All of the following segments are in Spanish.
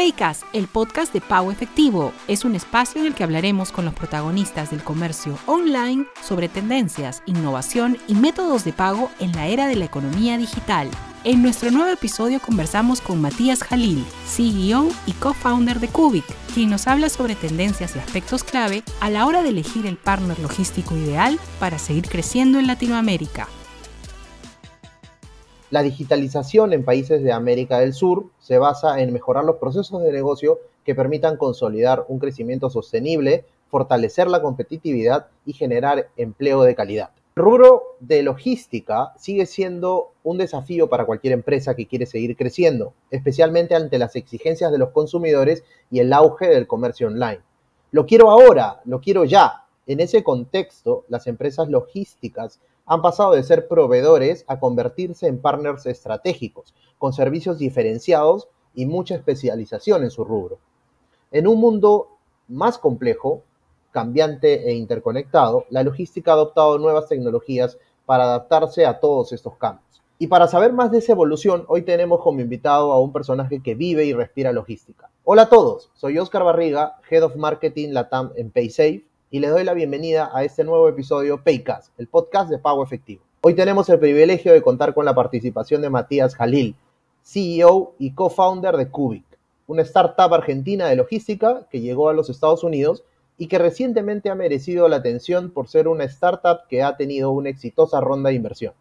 Paycast, el podcast de Pago Efectivo, es un espacio en el que hablaremos con los protagonistas del comercio online sobre tendencias, innovación y métodos de pago en la era de la economía digital. En nuestro nuevo episodio conversamos con Matías Jalil, CEO y co-founder de Cubic, quien nos habla sobre tendencias y aspectos clave a la hora de elegir el partner logístico ideal para seguir creciendo en Latinoamérica. La digitalización en países de América del Sur se basa en mejorar los procesos de negocio que permitan consolidar un crecimiento sostenible, fortalecer la competitividad y generar empleo de calidad. El rubro de logística sigue siendo un desafío para cualquier empresa que quiere seguir creciendo, especialmente ante las exigencias de los consumidores y el auge del comercio online. Lo quiero ahora, lo quiero ya. En ese contexto, las empresas logísticas han pasado de ser proveedores a convertirse en partners estratégicos, con servicios diferenciados y mucha especialización en su rubro. En un mundo más complejo, cambiante e interconectado, la logística ha adoptado nuevas tecnologías para adaptarse a todos estos cambios. Y para saber más de esa evolución, hoy tenemos como invitado a un personaje que vive y respira logística. Hola a todos, soy Oscar Barriga, Head of Marketing Latam en PaySafe y les doy la bienvenida a este nuevo episodio Paycast, el podcast de pago efectivo. Hoy tenemos el privilegio de contar con la participación de Matías Jalil, CEO y co-founder de Cubic, una startup argentina de logística que llegó a los Estados Unidos y que recientemente ha merecido la atención por ser una startup que ha tenido una exitosa ronda de inversión.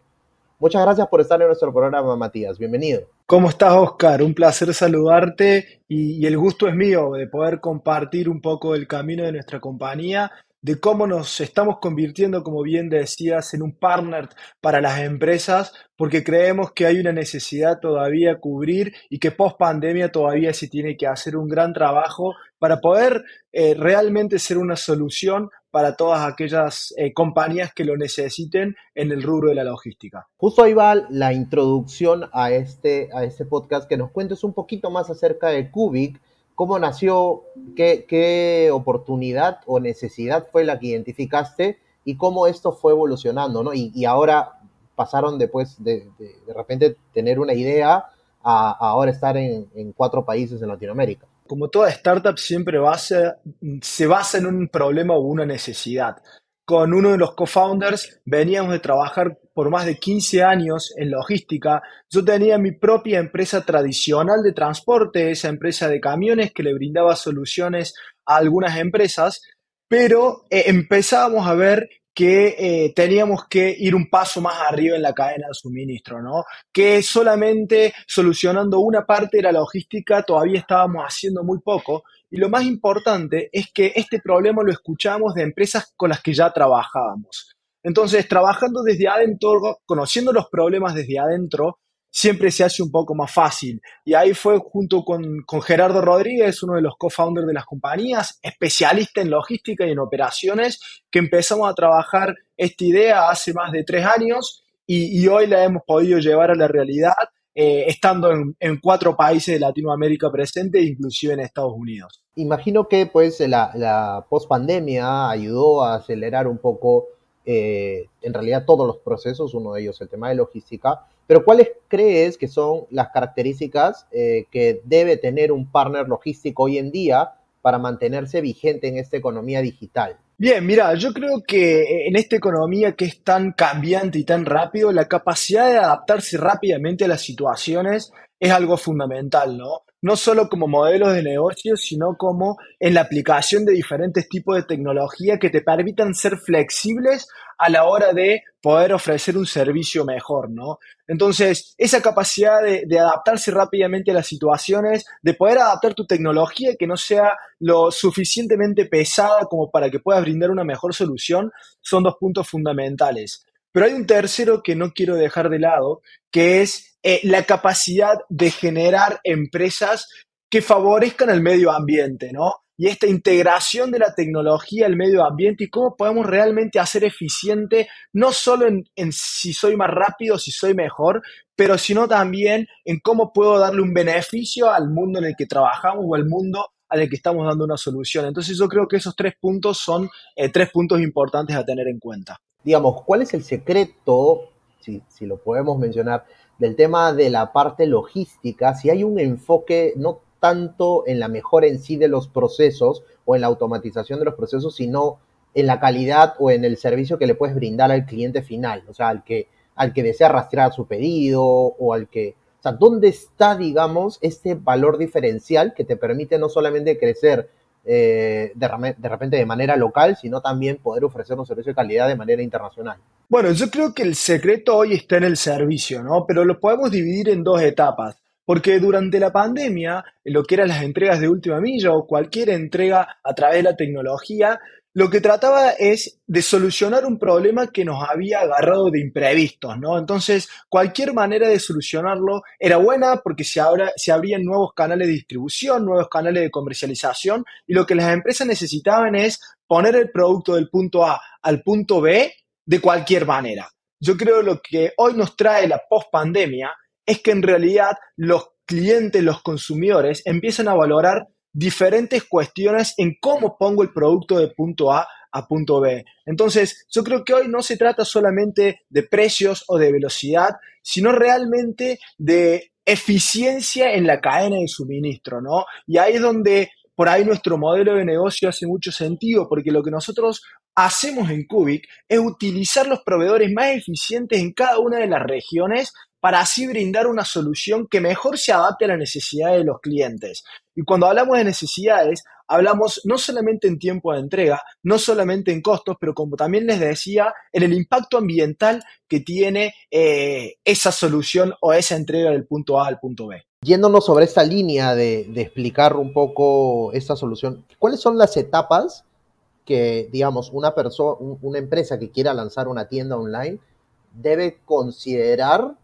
Muchas gracias por estar en nuestro programa, Matías. Bienvenido. ¿Cómo estás, Oscar? Un placer saludarte y, el gusto es mío de poder compartir un poco el camino de nuestra compañía, de cómo nos estamos convirtiendo, como bien decías, en un partner para las empresas, porque creemos que hay una necesidad todavía a cubrir y que post pandemia todavía se tiene que hacer un gran trabajo para poder eh, realmente ser una solución para todas aquellas eh, compañías que lo necesiten en el rubro de la logística. Justo ahí va la introducción a este, a este podcast, que nos cuentes un poquito más acerca de Cubic, cómo nació, qué, qué oportunidad o necesidad fue la que identificaste y cómo esto fue evolucionando, ¿no? Y, ahora pasaron después de, de, repente tener una idea a, ahora estar en, en cuatro países en Latinoamérica como toda startup, siempre se basa en un problema o una necesidad. Con uno de los co-founders veníamos de trabajar por más de 15 años en logística. Yo tenía mi propia empresa tradicional de transporte, esa empresa de camiones que le brindaba soluciones a algunas empresas, pero eh, empezábamos a ver que eh, teníamos que ir un paso más arriba en la cadena de suministro, ¿no? Que solamente solucionando una parte de la logística todavía estábamos haciendo muy poco. Y lo más importante es que este problema lo escuchamos de empresas con las que ya trabajábamos. Entonces, trabajando desde adentro, conociendo los problemas desde adentro, siempre se hace un poco más fácil. Y ahí fue junto con, Gerardo Rodríguez, uno de los co-founders de las compañías, especialista en logística y en operaciones, que empezamos a trabajar esta idea hace más de tres años y, hoy la hemos podido llevar a la realidad. Eh, estando en, cuatro países de Latinoamérica presente, inclusive en Estados Unidos. Imagino que pues la, la post-pandemia ayudó a acelerar un poco eh, en realidad todos los procesos, uno de ellos el tema de logística, pero ¿cuáles crees que son las características eh, que debe tener un partner logístico hoy en día para mantenerse vigente en esta economía digital? Bien, mira, yo creo que en esta economía que es tan cambiante y tan rápido, la capacidad de adaptarse rápidamente a las situaciones es algo fundamental, ¿no? no solo como modelos de negocio, sino como en la aplicación de diferentes tipos de tecnología que te permitan ser flexibles a la hora de poder ofrecer un servicio mejor, ¿no? Entonces, esa capacidad de, adaptarse rápidamente a las situaciones, de poder adaptar tu tecnología que no sea lo suficientemente pesada como para que puedas brindar una mejor solución, son dos puntos fundamentales. Pero hay un tercero que no quiero dejar de lado, que es eh, la capacidad de generar empresas que favorezcan el medio ambiente, ¿no? Y esta integración de la tecnología al medio ambiente y cómo podemos realmente hacer eficiente, no solo en, en si soy más rápido, si soy mejor, pero sino también en cómo puedo darle un beneficio al mundo en el que trabajamos o al mundo al que estamos dando una solución. Entonces yo creo que esos tres puntos son eh, tres puntos importantes a tener en cuenta. Digamos, ¿cuál es el secreto, si, si lo podemos mencionar, del tema de la parte logística, si hay un enfoque no tanto en la mejora en sí de los procesos o en la automatización de los procesos, sino en la calidad o en el servicio que le puedes brindar al cliente final, o sea, al que, al que desea rastrear su pedido o al que, o sea, ¿dónde está, digamos, este valor diferencial que te permite no solamente crecer eh, de, de, repente de manera local, sino también poder ofrecer un servicio de calidad de manera internacional? Bueno, yo creo que el secreto hoy está en el servicio, ¿no? Pero lo podemos dividir en dos etapas. Porque durante la pandemia, lo que eran las entregas de última milla o cualquier entrega a través de la tecnología, lo que trataba es de solucionar un problema que nos había agarrado de imprevistos, ¿no? Entonces, cualquier manera de solucionarlo era buena porque se, se abrían nuevos canales de distribución, nuevos canales de comercialización, y lo que las empresas necesitaban es poner el producto del punto A al punto B de cualquier manera. Yo creo lo que hoy nos trae la post-pandemia es que en realidad los clientes, los consumidores, empiezan a valorar diferentes cuestiones en cómo pongo el producto de punto A a punto B. Entonces, yo creo que hoy no se trata solamente de precios o de velocidad, sino realmente de eficiencia en la cadena de suministro, ¿no? Y ahí es donde por ahí nuestro modelo de negocio hace mucho sentido, porque lo que nosotros hacemos en Cubic es utilizar los proveedores más eficientes en cada una de las regiones para así brindar una solución que mejor se adapte a la necesidad de los clientes. Y cuando hablamos de necesidades, hablamos no solamente en tiempo de entrega, no solamente en costos, pero como también les decía, en el impacto ambiental que tiene eh, esa solución o esa entrega del punto A al punto B. Yéndonos sobre esta línea de, de explicar un poco esta solución, ¿cuáles son las etapas que, digamos, una persona, una empresa que quiera lanzar una tienda online debe considerar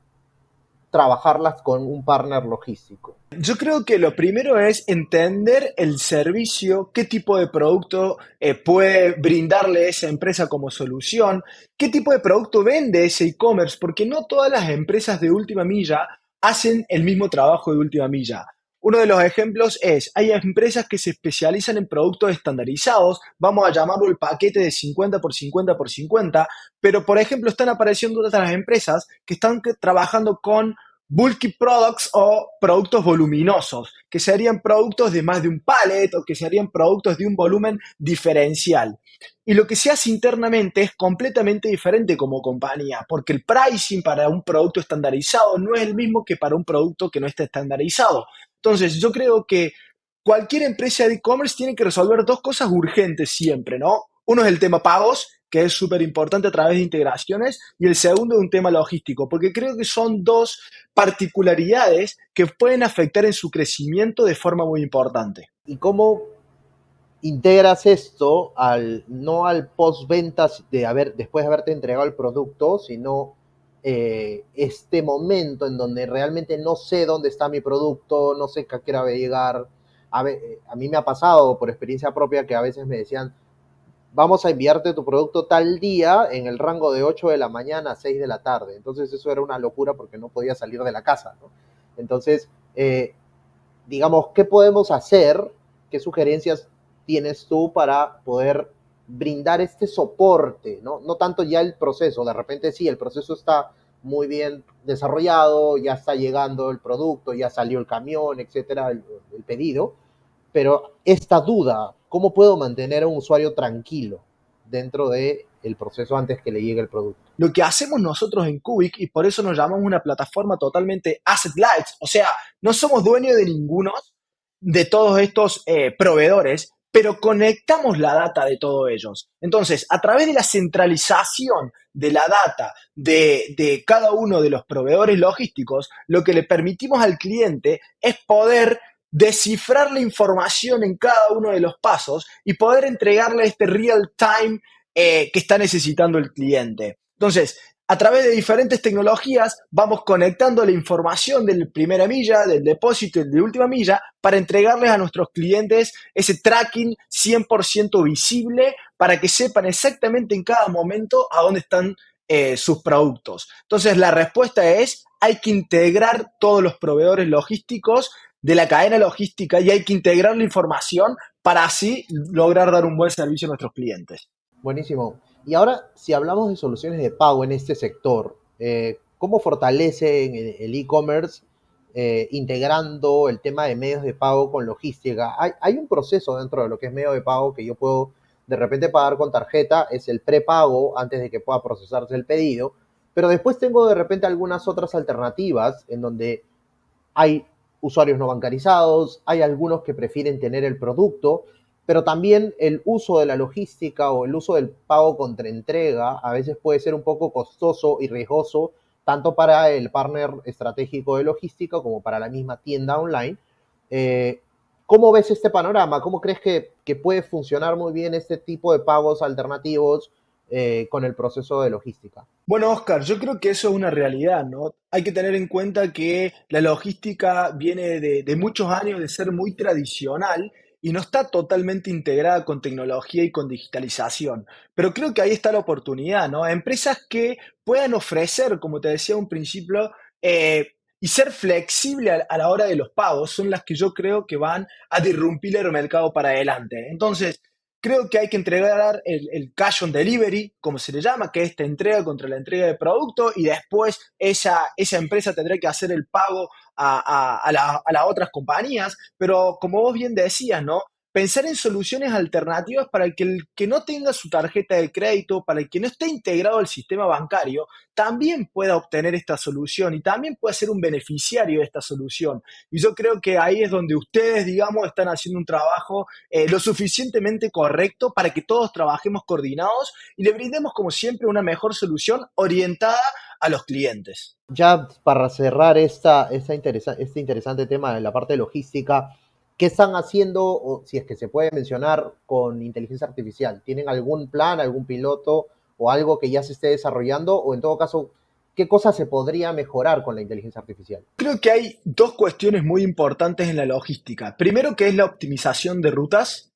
trabajarlas con un partner logístico? Yo creo que lo primero es entender el servicio, qué tipo de producto eh, puede brindarle esa empresa como solución, qué tipo de producto vende ese e-commerce, porque no todas las empresas de última milla hacen el mismo trabajo de última milla. Uno de los ejemplos es, hay empresas que se especializan en productos estandarizados, vamos a llamarlo el paquete de 50 por 50 por 50, pero por ejemplo están apareciendo otras empresas que están trabajando con bulky products o productos voluminosos, que serían productos de más de un pallet o que serían productos de un volumen diferencial. Y lo que se hace internamente es completamente diferente como compañía, porque el pricing para un producto estandarizado no es el mismo que para un producto que no está estandarizado. Entonces, yo creo que cualquier empresa de e-commerce tiene que resolver dos cosas urgentes siempre, ¿no? Uno es el tema pagos que es súper importante a través de integraciones, y el segundo es un tema logístico, porque creo que son dos particularidades que pueden afectar en su crecimiento de forma muy importante. ¿Y cómo integras esto al no al post-ventas de haber, después de haberte entregado el producto, sino eh, este momento en donde realmente no sé dónde está mi producto, no sé qué quiera llegar. A, a mí me ha pasado por experiencia propia que a veces me decían, vamos a enviarte tu producto tal día en el rango de 8 de la mañana a 6 de la tarde. Entonces eso era una locura porque no podía salir de la casa. Entonces, eh, digamos, ¿qué podemos hacer? ¿Qué sugerencias tienes tú para poder brindar este soporte? No, no tanto ya el proceso, de repente sí, el proceso está muy bien desarrollado, ya está llegando el producto, ya salió el camión, etcétera, el, pedido, pero esta duda, ¿Cómo puedo mantener a un usuario tranquilo dentro del el proceso antes que le llegue el producto? Lo que hacemos nosotros en Cubic, y por eso nos llamamos una plataforma totalmente asset light, o sea, no somos dueños de ninguno de todos estos eh, proveedores, pero conectamos la data de todos ellos. Entonces, a través de la centralización de la data de, de, cada uno de los proveedores logísticos, lo que le permitimos al cliente es poder descifrar la información en cada uno de los pasos y poder entregarle este real time eh, que está necesitando el cliente. Entonces, a través de diferentes tecnologías vamos conectando la información de primera milla, del depósito y de última milla para entregarles a nuestros clientes ese tracking 100% visible para que sepan exactamente en cada momento a dónde están eh, sus productos. Entonces la respuesta es hay que integrar todos los proveedores logísticos de la cadena logística y hay que integrar la información para así lograr dar un buen servicio a nuestros clientes. Buenísimo. Y ahora, si hablamos de soluciones de pago en este sector, eh, ¿cómo fortalece el e-commerce eh, integrando el tema de medios de pago con logística. Hay, un proceso dentro de lo que es medio de pago que yo puedo de repente pagar con tarjeta, es el prepago antes de que pueda procesarse el pedido, pero después tengo de repente algunas otras alternativas en donde hay usuarios no bancarizados, hay algunos que prefieren tener el producto, pero también el uso de la logística o el uso del pago contra entrega a veces puede ser un poco costoso y riesgoso tanto para el partner estratégico de logística como para la misma tienda online. Eh, ¿Cómo ves este panorama? ¿Cómo crees que, puede funcionar muy bien este tipo de pagos alternativos eh, con el proceso de logística? Bueno, Oscar, yo creo que eso es una realidad, ¿no? Hay que tener en cuenta que la logística viene de muchos años de ser muy tradicional y no está totalmente integrada con tecnología y con digitalización. Pero creo que ahí está la oportunidad, ¿no? Empresas que puedan ofrecer, como te decía un principio, eh, y ser flexible a, la hora de los pagos son las que yo creo que van a disrumpir el mercado para adelante. Entonces, creo que hay que entregar el, cash on delivery, como se le llama, que es esta entrega contra la entrega de producto, y después esa, esa empresa tendrá que hacer el pago a, las otras compañías, pero como vos bien decías, ¿no? Pensar en soluciones alternativas para que, el que no tenga su tarjeta de crédito, para el que no esté integrado al sistema bancario, también pueda obtener esta solución y también pueda ser un beneficiario de esta solución. Y yo creo que ahí es donde ustedes, digamos, están haciendo un trabajo eh, lo suficientemente correcto para que todos trabajemos coordinados y le brindemos, como siempre, una mejor solución orientada a los clientes. Ya para cerrar esta, esta este interesante tema de la parte logística, ¿qué están haciendo, o si es que se puede mencionar, con inteligencia artificial? ¿Tienen algún plan, algún piloto o algo que ya se esté desarrollando? O en todo caso, ¿qué cosas se podría mejorar con la inteligencia artificial? Creo que hay dos cuestiones muy importantes en la logística. Primero, que es la optimización de rutas.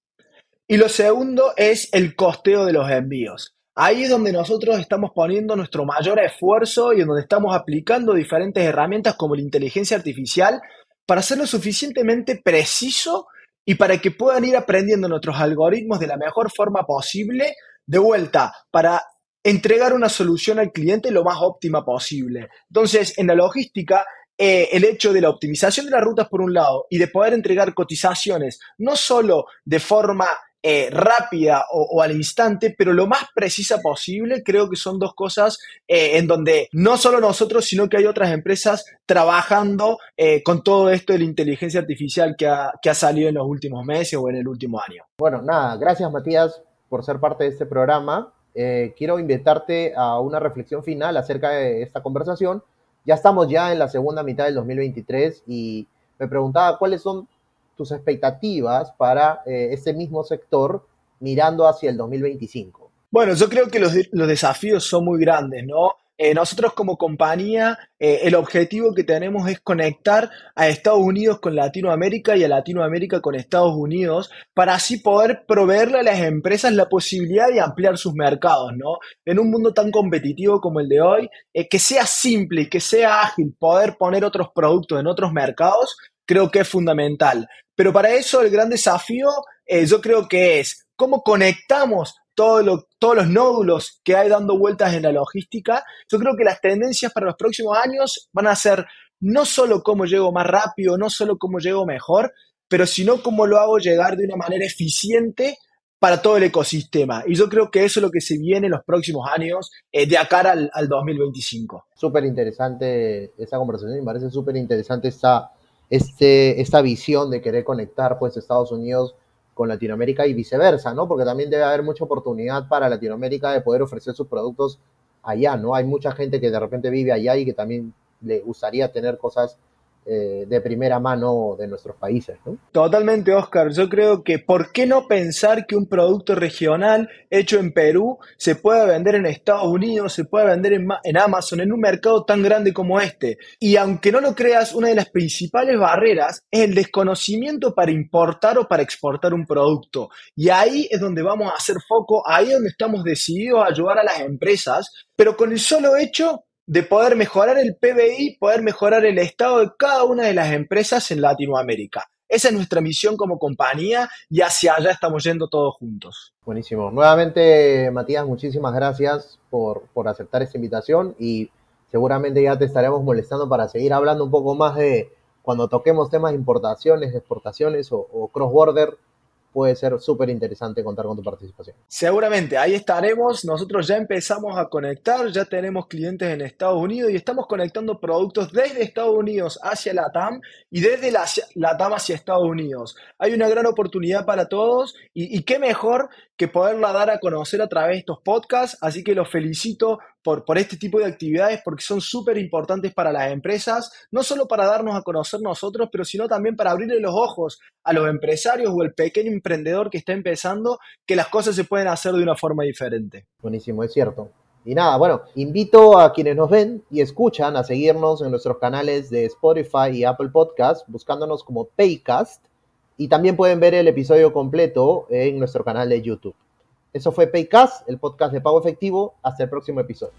Y lo segundo es el costeo de los envíos. Ahí es donde nosotros estamos poniendo nuestro mayor esfuerzo y en donde estamos aplicando diferentes herramientas como la inteligencia artificial para hacerlo suficientemente preciso y para que puedan ir aprendiendo nuestros algoritmos de la mejor forma posible, de vuelta, para entregar una solución al cliente lo más óptima posible. Entonces, en la logística, eh, el hecho de la optimización de las rutas por un lado y de poder entregar cotizaciones no solo de forma eh, rápida o, al instante, pero lo más precisa posible, creo que son dos cosas eh, en donde no solo nosotros, sino que hay otras empresas trabajando eh, con todo esto de la inteligencia artificial que ha, que ha salido en los últimos meses o en el último año. Bueno, nada, gracias Matías por ser parte de este programa. quiero invitarte a una reflexión final acerca de esta conversación. Ya estamos ya en la segunda mitad del 2023 y me preguntaba cuáles son tus expectativas para eh, ese mismo sector mirando hacia el 2025? Bueno, yo creo que los, desafíos son muy grandes, ¿no? Eh, nosotros como compañía, eh, el objetivo que tenemos es conectar a Estados Unidos con Latinoamérica y a Latinoamérica con Estados Unidos para así poder proveerle a las empresas la posibilidad de ampliar sus mercados, ¿no? En un mundo tan competitivo como el de hoy, que sea simple y que sea ágil poder poner otros productos en otros mercados, creo que es fundamental. Pero para eso el gran desafío eh, yo creo que es cómo conectamos todos los nódulos que hay dando vueltas en la logística. Yo creo que las tendencias para los próximos años van a ser no solo cómo llego más rápido, no solo cómo llego mejor, pero sino cómo lo hago llegar de una manera eficiente para todo el ecosistema. Y yo creo que eso es lo que se viene en los próximos años eh, de acá al, al 2025. Súper interesante esa conversación, me parece súper interesante esta este, esta visión de querer conectar pues Estados Unidos con Latinoamérica y viceversa, ¿no? Porque también debe haber mucha oportunidad para Latinoamérica de poder ofrecer sus productos allá, ¿no? Hay mucha gente que de repente vive allá y que también le gustaría tener cosas eh, de primera mano de nuestros países. ¿no? Totalmente, Oscar. Yo creo que ¿por qué no pensar que un producto regional hecho en Perú se pueda vender en Estados Unidos, se pueda vender en, en Amazon, en un mercado tan grande como este? Y aunque no lo creas, una de las principales barreras es el desconocimiento para importar o para exportar un producto. Y ahí es donde vamos a hacer foco, ahí es donde estamos decididos a ayudar a las empresas, pero con el solo hecho de poder mejorar el PBI, poder mejorar el estado de cada una de las empresas en Latinoamérica. Esa es nuestra misión como compañía y hacia allá estamos yendo todos juntos. Buenísimo. Nuevamente, Matías, muchísimas gracias por, aceptar esta invitación y seguramente ya te estaremos molestando para seguir hablando un poco más de, cuando toquemos temas de importaciones, exportaciones o, o cross-border, puede ser súper interesante contar con tu participación. Seguramente, ahí estaremos. Nosotros ya empezamos a conectar, ya tenemos clientes en Estados Unidos y estamos conectando productos desde Estados Unidos hacia la TAM y desde la, TAM hacia Estados Unidos. Hay una gran oportunidad para todos y qué mejor que poderla dar a conocer a través de estos podcasts. Así que los felicito por, este tipo de actividades porque son súper importantes para las empresas, no solo para darnos a conocer nosotros, pero sino también para abrirle los ojos a los empresarios o el pequeño emprendedor que está empezando que las cosas se pueden hacer de una forma diferente. Buenísimo, es cierto. Y nada, bueno, invito a quienes nos ven y escuchan a seguirnos en nuestros canales de Spotify y Apple Podcast, buscándonos como Paycast y también pueden ver el episodio completo en nuestro canal de YouTube. Eso fue Paycast, el podcast de pago efectivo. Hasta el próximo episodio.